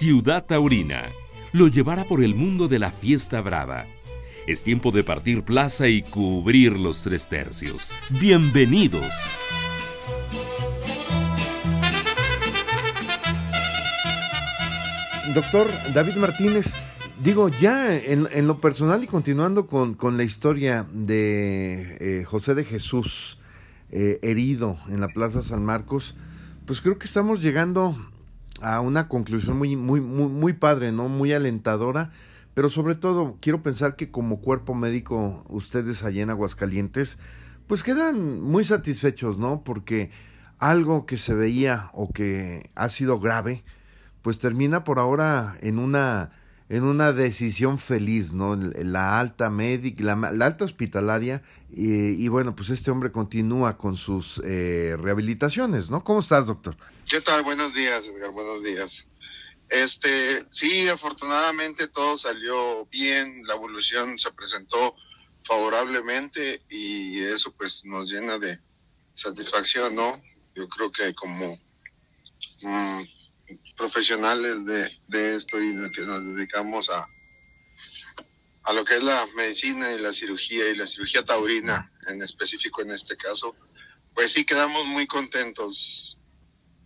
Ciudad Taurina lo llevará por el mundo de la fiesta brava. Es tiempo de partir plaza y cubrir los tres tercios. Bienvenidos. Doctor David Martínez, digo, ya en, lo personal y continuando con, la historia de eh, José de Jesús eh, herido en la Plaza San Marcos, pues creo que estamos llegando a una conclusión muy, muy, muy, muy padre, ¿no? Muy alentadora. Pero sobre todo, quiero pensar que como cuerpo médico, ustedes allá en Aguascalientes, pues quedan muy satisfechos, ¿no? Porque algo que se veía o que ha sido grave, pues termina por ahora en una en una decisión feliz, ¿no? La alta médica, la, alta hospitalaria, y, bueno, pues este hombre continúa con sus eh, rehabilitaciones, ¿no? ¿Cómo estás, doctor? ¿Qué tal? Buenos días, Edgar, buenos días. Este, sí, afortunadamente todo salió bien, la evolución se presentó favorablemente y eso pues nos llena de satisfacción, ¿no? Yo creo que como mm, profesionales de, de esto y que nos dedicamos a, a lo que es la medicina y la cirugía y la cirugía taurina en específico en este caso, pues sí quedamos muy contentos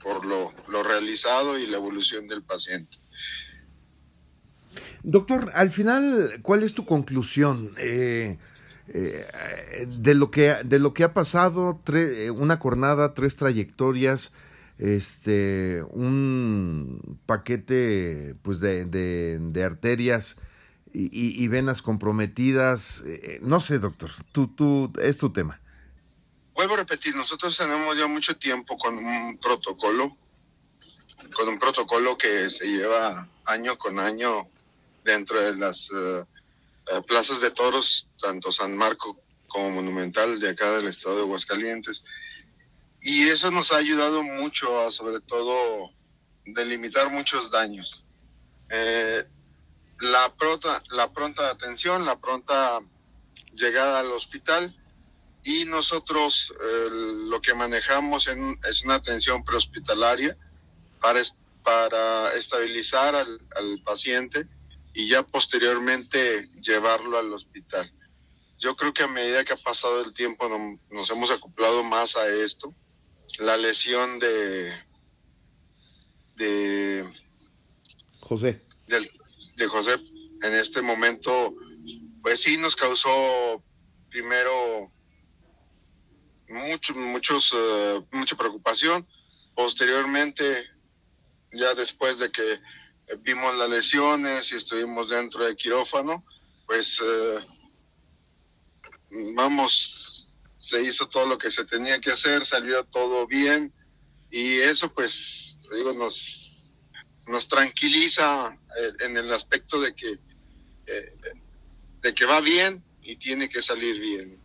por lo, lo realizado y la evolución del paciente. Doctor, al final, ¿cuál es tu conclusión? Eh, eh, de lo que de lo que ha pasado una jornada tres trayectorias este un paquete pues de, de, arterias y, venas comprometidas eh, eh, no sé doctor tú tú es tu tema. Vuelvo a repetir nosotros tenemos ya mucho tiempo con un protocolo con un protocolo que se lleva año con año dentro de las eh, plazas de toros tanto San Marco como Monumental de acá del estado de Aguascalientes y eso nos ha ayudado mucho a sobre todo delimitar muchos daños. Eh, la, pronta, la pronta atención, la pronta llegada al hospital y nosotros lo que manejamos en, es una atención prehospitalaria para, para estabilizar al paciente y ya posteriormente llevarlo al hospital. Yo creo que a medida que ha pasado el tiempo nos hemos acoplado más a esto la lesión de de José. de José en este momento pues sí nos causó primero mucho, muchos eh, mucha preocupación. Posteriormente ya después de que vimos las lesiones y estuvimos dentro del quirófano pues eh, vamos se hizo todo lo que se tenía que hacer, salió todo bien y eso pues digo nos nos tranquiliza eh, en el aspecto de que eh, de que va bien y tiene que salir bien.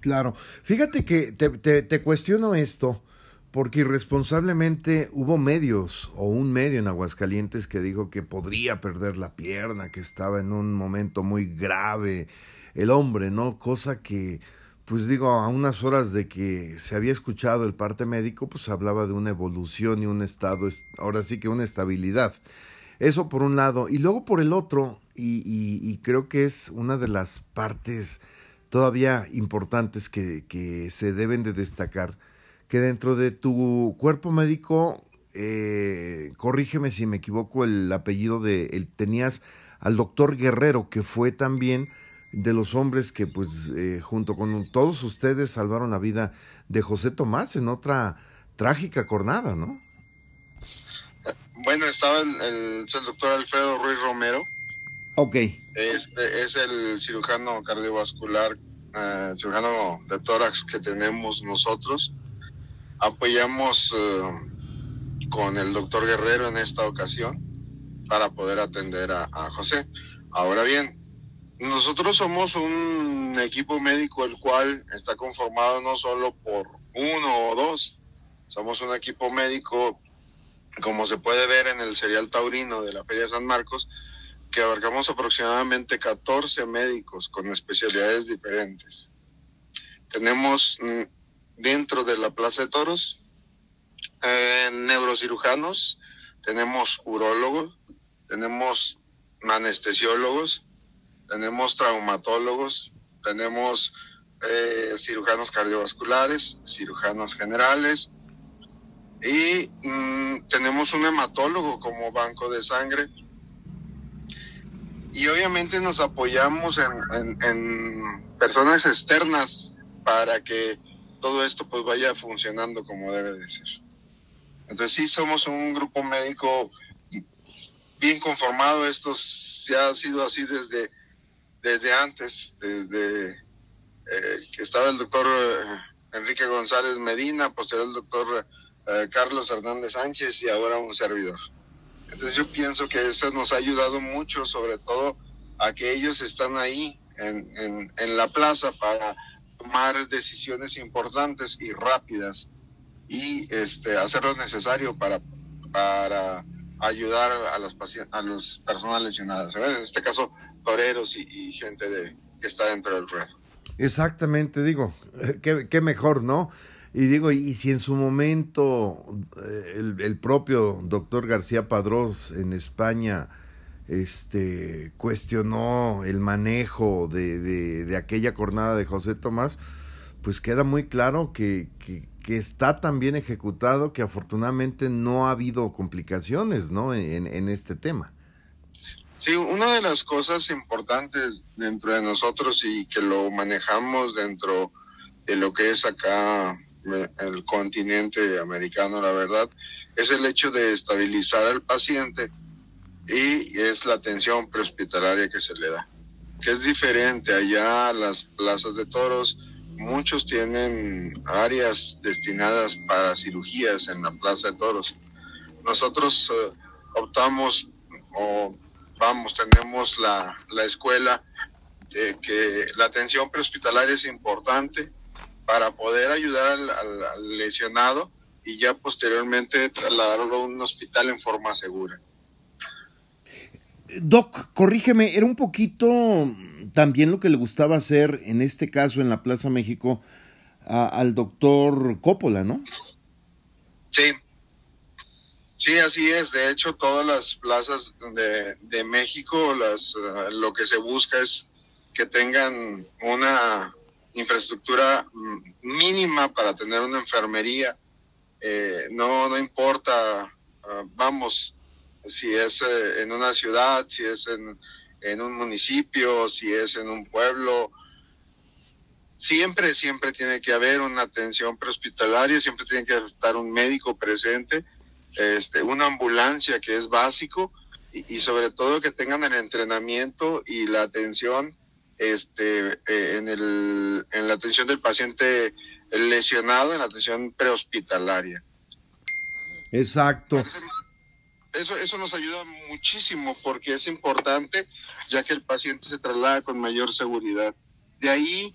Claro, fíjate que te, te cuestiono esto porque irresponsablemente hubo medios o un medio en Aguascalientes que dijo que podría perder la pierna, que estaba en un momento muy grave el hombre, ¿no? Cosa que pues digo, a unas horas de que se había escuchado el parte médico, pues hablaba de una evolución y un estado, ahora sí que una estabilidad. Eso por un lado. Y luego por el otro, y, creo que es una de las partes todavía importantes que, que, se deben de destacar, que dentro de tu cuerpo médico, eh, corrígeme si me equivoco, el apellido de, el, tenías al doctor Guerrero, que fue también de los hombres que pues eh, junto con todos ustedes salvaron la vida de José Tomás en otra trágica jornada, ¿no? Bueno, estaba el, doctor Alfredo Ruiz Romero. Ok. Este es el cirujano cardiovascular, eh, cirujano de tórax que tenemos nosotros. Apoyamos eh, con el doctor Guerrero en esta ocasión para poder atender a José. Ahora bien, nosotros somos un equipo médico el cual está conformado no solo por uno o dos, somos un equipo médico, como se puede ver en el serial taurino de la Feria San Marcos, que abarcamos aproximadamente 14 médicos con especialidades diferentes. Tenemos mm, dentro de la Plaza de Toros eh, neurocirujanos, tenemos urólogos, tenemos anestesiólogos, tenemos traumatólogos, tenemos eh, cirujanos cardiovasculares, cirujanos generales y mm, tenemos un hematólogo como banco de sangre. Y obviamente nos apoyamos en, en personas externas para que todo esto pues vaya funcionando como debe de ser. Entonces sí somos un grupo médico bien conformado, esto ya ha sido así desde, desde antes, desde eh, que estaba el doctor eh, Enrique González Medina, posterior el doctor eh, Carlos Hernández Sánchez y ahora un servidor. Entonces yo pienso que eso nos ha ayudado mucho, sobre todo a que ellos están ahí en, en, la plaza para tomar decisiones importantes y rápidas y este, hacer lo necesario para, para ayudar a las a los personas lesionadas, en este caso toreros y, gente de, que está dentro del ruedo. Exactamente, digo, qué, qué mejor, ¿no? Y digo, y si en su momento eh, el, el propio doctor García Padrós en España este, cuestionó el manejo de, de, de, aquella jornada de José Tomás, pues queda muy claro que, que está tan bien ejecutado que afortunadamente no ha habido complicaciones ¿no? en, este tema. Sí, una de las cosas importantes dentro de nosotros y que lo manejamos dentro de lo que es acá el continente americano, la verdad, es el hecho de estabilizar al paciente y es la atención prehospitalaria que se le da, que es diferente allá a las plazas de toros, muchos tienen áreas destinadas para cirugías en la Plaza de Toros. Nosotros eh, optamos o vamos, tenemos la, la escuela de que la atención prehospitalaria es importante para poder ayudar al, lesionado y ya posteriormente trasladarlo a un hospital en forma segura. Doc, corrígeme, era un poquito también lo que le gustaba hacer, en este caso en la Plaza México, al doctor Coppola, ¿no? Sí, sí, así es. De hecho, todas las plazas de, de México, las, eh, lo que se busca es que tengan una infraestructura mínima para tener una enfermería. Eh, no, no importa, ah, vamos, si es eh, en una ciudad, si es en, en un municipio, si es en un pueblo. Siempre, siempre tiene que haber una atención prehospitalaria, siempre tiene que estar un médico presente, este, una ambulancia que es básico y, sobre todo que tengan el entrenamiento y la atención este, eh, en, el, en la atención del paciente lesionado, en la atención prehospitalaria. Exacto eso, eso nos ayuda muchísimo porque es importante ya que el paciente se traslada con mayor seguridad. De ahí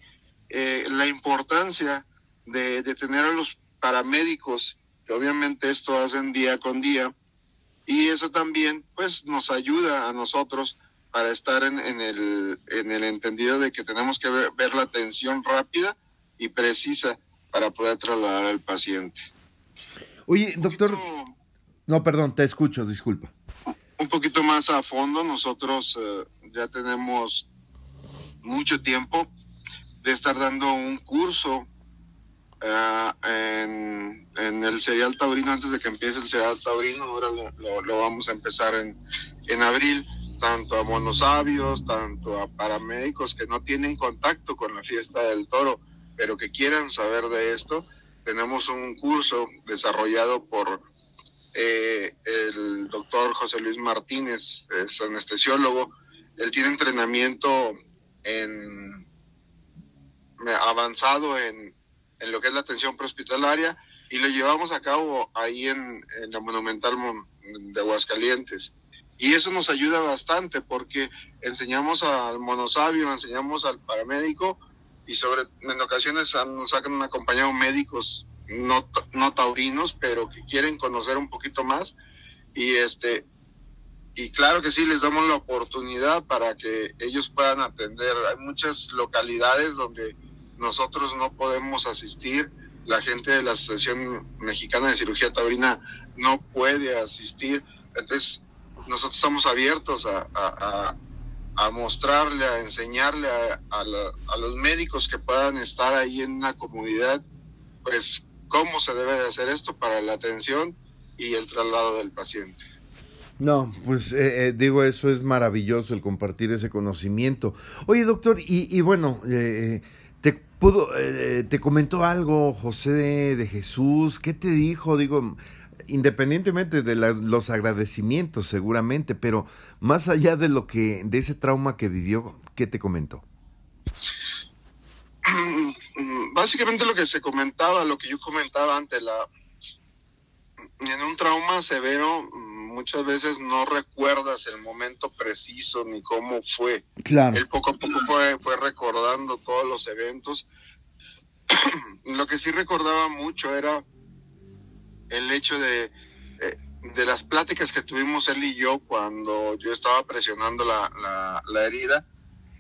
eh, la importancia de, de, tener a los paramédicos, que obviamente esto hacen día con día, y eso también pues nos ayuda a nosotros para estar en, en, el, en el entendido de que tenemos que ver, ver la atención rápida y precisa para poder trasladar al paciente. Oye, doctor... No, perdón, te escucho, disculpa. Un poquito más a fondo, nosotros eh, ya tenemos mucho tiempo de estar dando un curso uh, en, el serial taurino antes de que empiece el serial taurino. Ahora lo, lo, vamos a empezar en, en abril, tanto a monosabios, tanto a paramédicos que no tienen contacto con la fiesta del toro, pero que quieran saber de esto. Tenemos un curso desarrollado por eh, el doctor José Luis Martínez es anestesiólogo, él tiene entrenamiento en avanzado en, en lo que es la atención prehospitalaria y lo llevamos a cabo ahí en, la Monumental de Aguascalientes. Y eso nos ayuda bastante porque enseñamos al monosabio, enseñamos al paramédico y sobre en ocasiones nos han acompañado médicos no, no taurinos, pero que quieren conocer un poquito más. Y este, y claro que sí, les damos la oportunidad para que ellos puedan atender. Hay muchas localidades donde nosotros no podemos asistir. La gente de la Asociación Mexicana de Cirugía Taurina no puede asistir Entonces, nosotros estamos abiertos a, a, mostrarle, a enseñarle a, a, los médicos que puedan estar ahí en una comunidad, pues cómo se debe de hacer esto para la atención y el traslado del paciente. No, pues eh, eh, digo, eso es maravilloso el compartir ese conocimiento. Oye, doctor, y, y bueno, eh, te pudo, te comentó algo José de, Jesús, ¿qué te dijo? Digo, independientemente de los agradecimientos seguramente, pero más allá de lo que, de ese trauma que vivió, ¿qué te comentó? Básicamente lo que se comentaba, lo que yo comentaba ante la, en un trauma severo, muchas veces no recuerdas el momento preciso ni cómo fue. Claro. Él poco a poco fue, fue recordando todos los eventos. Lo que sí recordaba mucho era el hecho de, eh, de las pláticas que tuvimos él y yo cuando yo estaba presionando la, la, la herida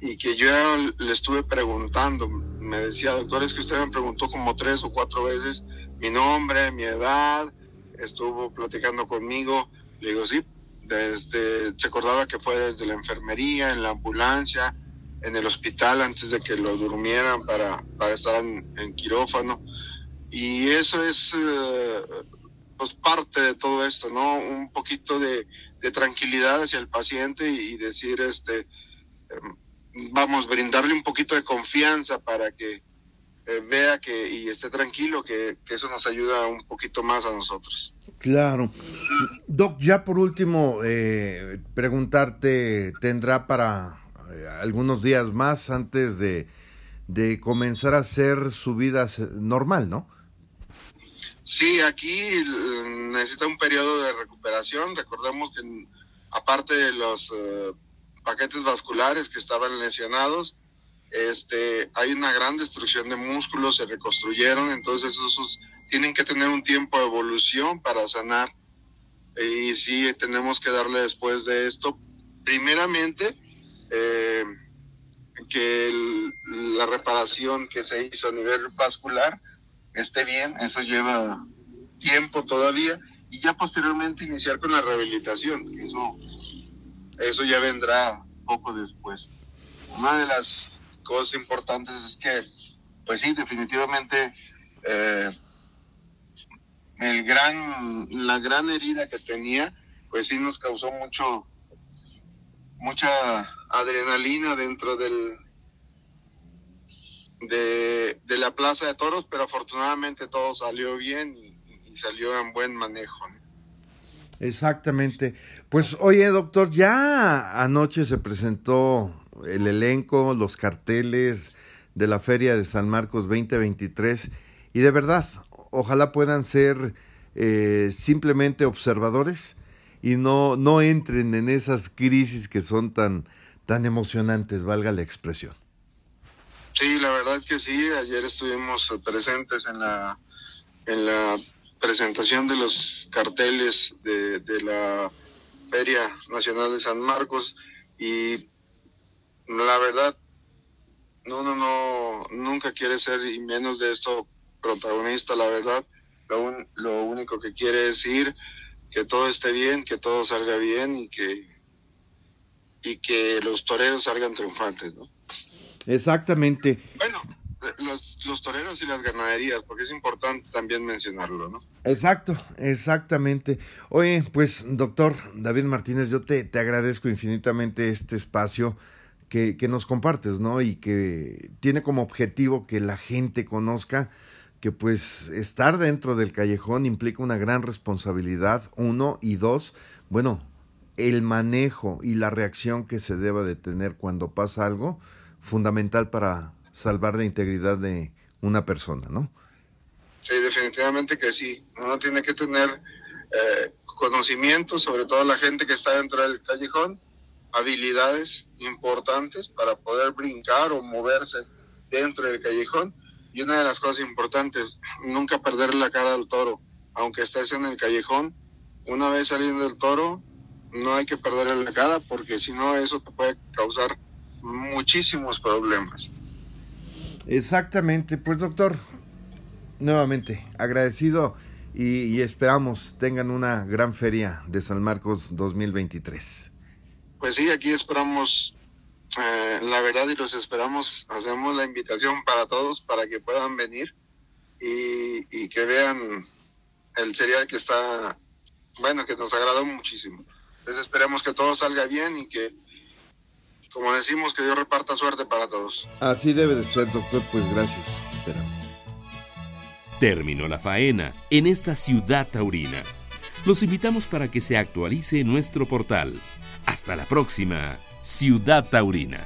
y que yo le estuve preguntando, me decía, doctor, es que usted me preguntó como tres o cuatro veces mi nombre, mi edad, estuvo platicando conmigo le digo, sí, desde, se acordaba que fue desde la enfermería, en la ambulancia, en el hospital antes de que lo durmieran para, para estar en, quirófano. Y eso es eh, pues parte de todo esto, ¿no? Un poquito de, tranquilidad hacia el paciente y, decir, este, em, vamos, brindarle un poquito de confianza para que eh, vea que y esté tranquilo, que, eso nos ayuda un poquito más a nosotros. Claro. Doc, ya por último, eh, preguntarte, ¿tendrá para eh, algunos días más antes de, de comenzar a hacer su vida normal, no? Sí, aquí necesita un periodo de recuperación. Recordemos que aparte de los paquetes vasculares que estaban lesionados, este, hay una gran destrucción de músculos, se reconstruyeron, entonces esos tienen que tener un tiempo de evolución para sanar. Y sí, tenemos que darle después de esto, primeramente, eh, que la reparación que se hizo a nivel vascular esté bien, eso lleva tiempo todavía, y ya posteriormente iniciar con la rehabilitación, eso, eso ya vendrá poco después. Una de las cosas importantes es que, pues sí, definitivamente eh, el gran, la gran herida que tenía, pues sí nos causó mucho, mucha adrenalina dentro del, de, de la plaza de toros, pero afortunadamente todo salió bien y, salió en buen manejo. Exactamente. Pues oye, doctor, ya anoche se presentó el elenco, los carteles de la Feria de San Marcos 2023 y de verdad, ojalá puedan ser eh, simplemente observadores y no, no entren en esas crisis que son tan, tan emocionantes, valga la expresión. Sí, la verdad que sí, ayer estuvimos presentes en la, en la presentación de los carteles de, de la Feria Nacional de San Marcos y la verdad, no, no, no, nunca quiere ser y menos de esto protagonista, la verdad. Lo, lo único que quiere es ir, que todo esté bien, que todo salga bien y que, y que los toreros salgan triunfantes, ¿no? Exactamente. Bueno, los, toreros y las ganaderías, porque es importante también mencionarlo, ¿no? Exacto, exactamente. Oye, pues doctor David Martínez, yo te, te agradezco infinitamente este espacio que, que, nos compartes, ¿no? Y que tiene como objetivo que la gente conozca que pues estar dentro del callejón implica una gran responsabilidad, uno, y dos, bueno, el manejo y la reacción que se deba de tener cuando pasa algo, fundamental para salvar la integridad de una persona, ¿no? Sí, definitivamente que sí. Uno tiene que tener eh, conocimiento, sobre todo la gente que está dentro del callejón, habilidades importantes para poder brincar o moverse dentro del callejón. Y una de las cosas importantes, nunca perder la cara al toro. Aunque estés en el callejón, una vez saliendo del toro, no hay que perderle la cara porque si no eso te puede causar muchísimos problemas. Exactamente, pues doctor, nuevamente agradecido y, esperamos tengan una gran feria de San Marcos 2023. Pues sí, aquí esperamos eh, la verdad y los esperamos, hacemos la invitación para todos para que puedan venir y, y que vean el cereal que está, bueno, que nos agradó muchísimo. Entonces esperemos que todo salga bien y que, como decimos, que Dios reparta suerte para todos. Así debe de ser, doctor, pues gracias. Terminó la faena en esta ciudad taurina. Los invitamos para que se actualice nuestro portal. Hasta la próxima, Ciudad Taurina.